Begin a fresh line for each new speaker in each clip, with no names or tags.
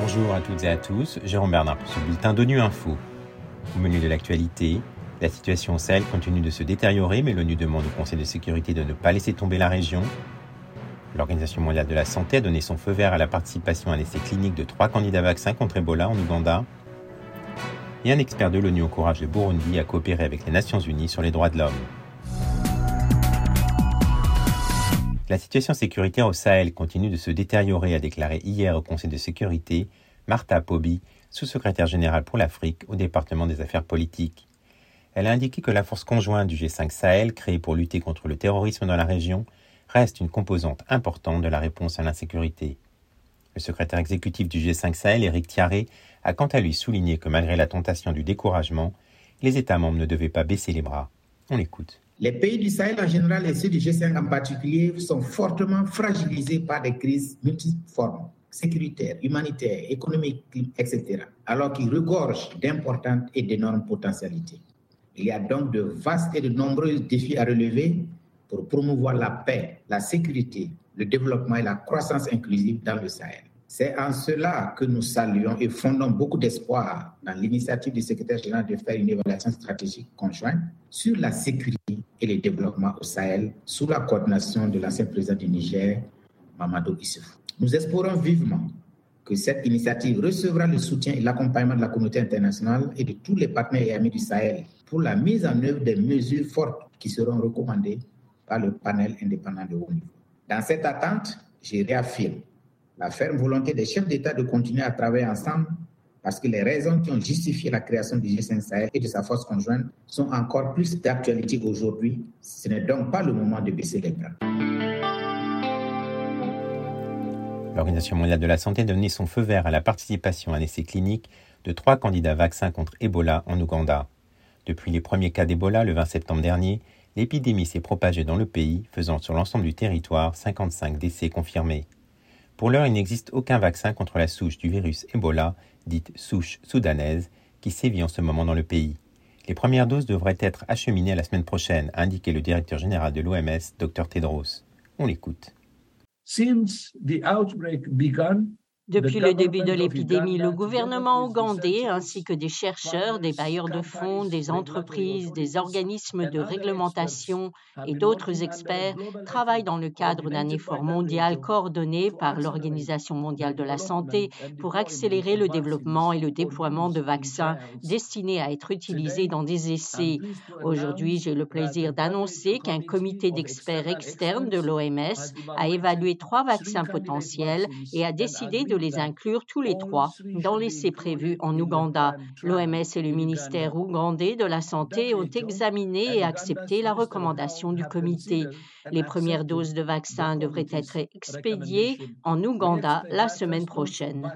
Bonjour à toutes et à tous, Jérôme Bernard pour ce bulletin d'ONU Info. Au menu de l'actualité, la situation au Sahel continue de se détériorer, mais l'ONU demande au Conseil de sécurité de ne pas laisser tomber la région. L'Organisation mondiale de la santé a donné son feu vert à la participation à l'essai clinique de trois candidats vaccins contre Ebola en Ouganda. Et un expert de l'ONU encourage le Burundi à coopérer avec les Nations Unies sur les droits de l'homme. La situation sécuritaire au Sahel continue de se détériorer, a déclaré hier au Conseil de sécurité Martha Poby, sous-secrétaire générale pour l'Afrique au département des affaires politiques. Elle a indiqué que la force conjointe du G5 Sahel, créée pour lutter contre le terrorisme dans la région, reste une composante importante de la réponse à l'insécurité. Le secrétaire exécutif du G5 Sahel, Eric Thiaré, a quant à lui souligné que malgré la tentation du découragement, les États membres ne devaient pas baisser les bras.
Les pays du Sahel en général et ceux du G5 en particulier sont fortement fragilisés par des crises multiformes sécuritaire, humanitaire, économique, etc., alors qu'il regorge d'importantes et d'énormes potentialités. Il y a donc de vastes et de nombreux défis à relever pour promouvoir la paix, la sécurité, le développement et la croissance inclusive dans le Sahel. C'est en cela que nous saluons et fondons beaucoup d'espoir dans l'initiative du secrétaire général de faire une évaluation stratégique conjointe sur la sécurité et le développement au Sahel sous la coordination de l'ancien président du Niger, Mamadou Issoufou. Nous espérons vivement que cette initiative recevra le soutien et l'accompagnement de la communauté internationale et de tous les partenaires et amis du Sahel pour la mise en œuvre des mesures fortes qui seront recommandées par le panel indépendant de haut niveau. Dans cette attente, je réaffirme la ferme volonté des chefs d'État de continuer à travailler ensemble parce que les raisons qui ont justifié la création du G5 Sahel et de sa force conjointe sont encore plus d'actualité aujourd'hui. Ce n'est donc pas le moment de baisser les bras.
L'Organisation mondiale de la santé a donné son feu vert à la participation à un essai clinique de trois candidats vaccins contre Ebola en Ouganda. Depuis les premiers cas d'Ebola le 20 septembre dernier, l'épidémie s'est propagée dans le pays, faisant sur l'ensemble du territoire 55 décès confirmés. Pour l'heure, il n'existe aucun vaccin contre la souche du virus Ebola, dite souche soudanaise, qui sévit en ce moment dans le pays. Les premières doses devraient être acheminées la semaine prochaine, a indiqué le directeur général de l'OMS, Dr Tedros. On l'écoute.
Depuis le début de l'épidémie, le gouvernement ougandais ainsi que des chercheurs, des bailleurs de fonds, des entreprises, des organismes de réglementation et d'autres experts travaillent dans le cadre d'un effort mondial coordonné par l'Organisation mondiale de la santé pour accélérer le développement et le déploiement de vaccins destinés à être utilisés dans des essais. Aujourd'hui, j'ai le plaisir d'annoncer qu'un comité d'experts externes de l'OMS a évalué trois vaccins potentiels et a décidé de les inclure tous les trois dans l'essai prévu en Ouganda. L'OMS et le ministère ougandais de la Santé ont examiné et accepté la recommandation du comité. Les premières doses de vaccins devraient être expédiées en Ouganda la semaine prochaine.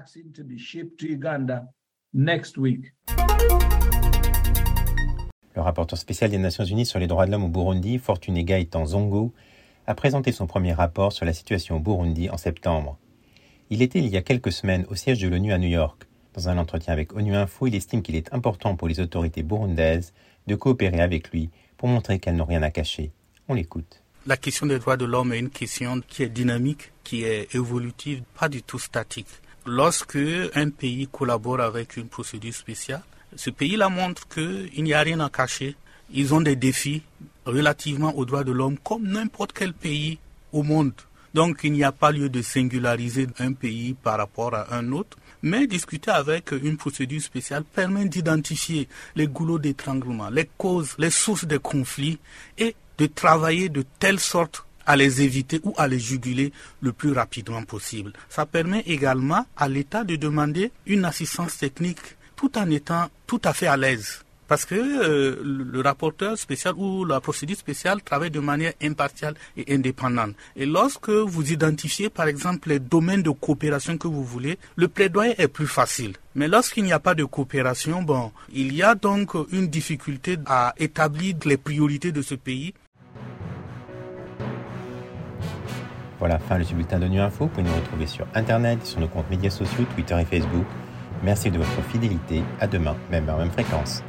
Le rapporteur spécial des Nations Unies sur les droits de l'homme au Burundi, Fortuné Gaëtan Zongo, a présenté son premier rapport sur la situation au Burundi en septembre. Il était il y a quelques semaines au siège de l'ONU à New York. Dans un entretien avec ONU Info, il estime qu'il est important pour les autorités burundaises de coopérer avec lui pour montrer qu'elles n'ont rien à cacher. On l'écoute.
La question des droits de l'homme est une question qui est dynamique, qui est évolutive, pas du tout statique. Lorsque un pays collabore avec une procédure spéciale, ce pays-là montre qu'il n'y a rien à cacher. Ils ont des défis relativement aux droits de l'homme comme n'importe quel pays au monde. Donc il n'y a pas lieu de singulariser un pays par rapport à un autre, mais discuter avec une procédure spéciale permet d'identifier les goulots d'étranglement, les causes, les sources des conflits et de travailler de telle sorte à les éviter ou à les juguler le plus rapidement possible. Ça permet également à l'État de demander une assistance technique tout en étant tout à fait à l'aise. Parce que euh, le rapporteur spécial ou la procédure spéciale travaille de manière impartiale et indépendante. Et lorsque vous identifiez par exemple les domaines de coopération que vous voulez, le plaidoyer est plus facile. Mais lorsqu'il n'y a pas de coopération, bon, il y a donc une difficulté à établir les priorités de ce pays.
Voilà, fin le bulletin de Info. Vous pouvez nous retrouver sur Internet, sur nos comptes médias sociaux, Twitter et Facebook. Merci de votre fidélité. À demain, même heure, même fréquence.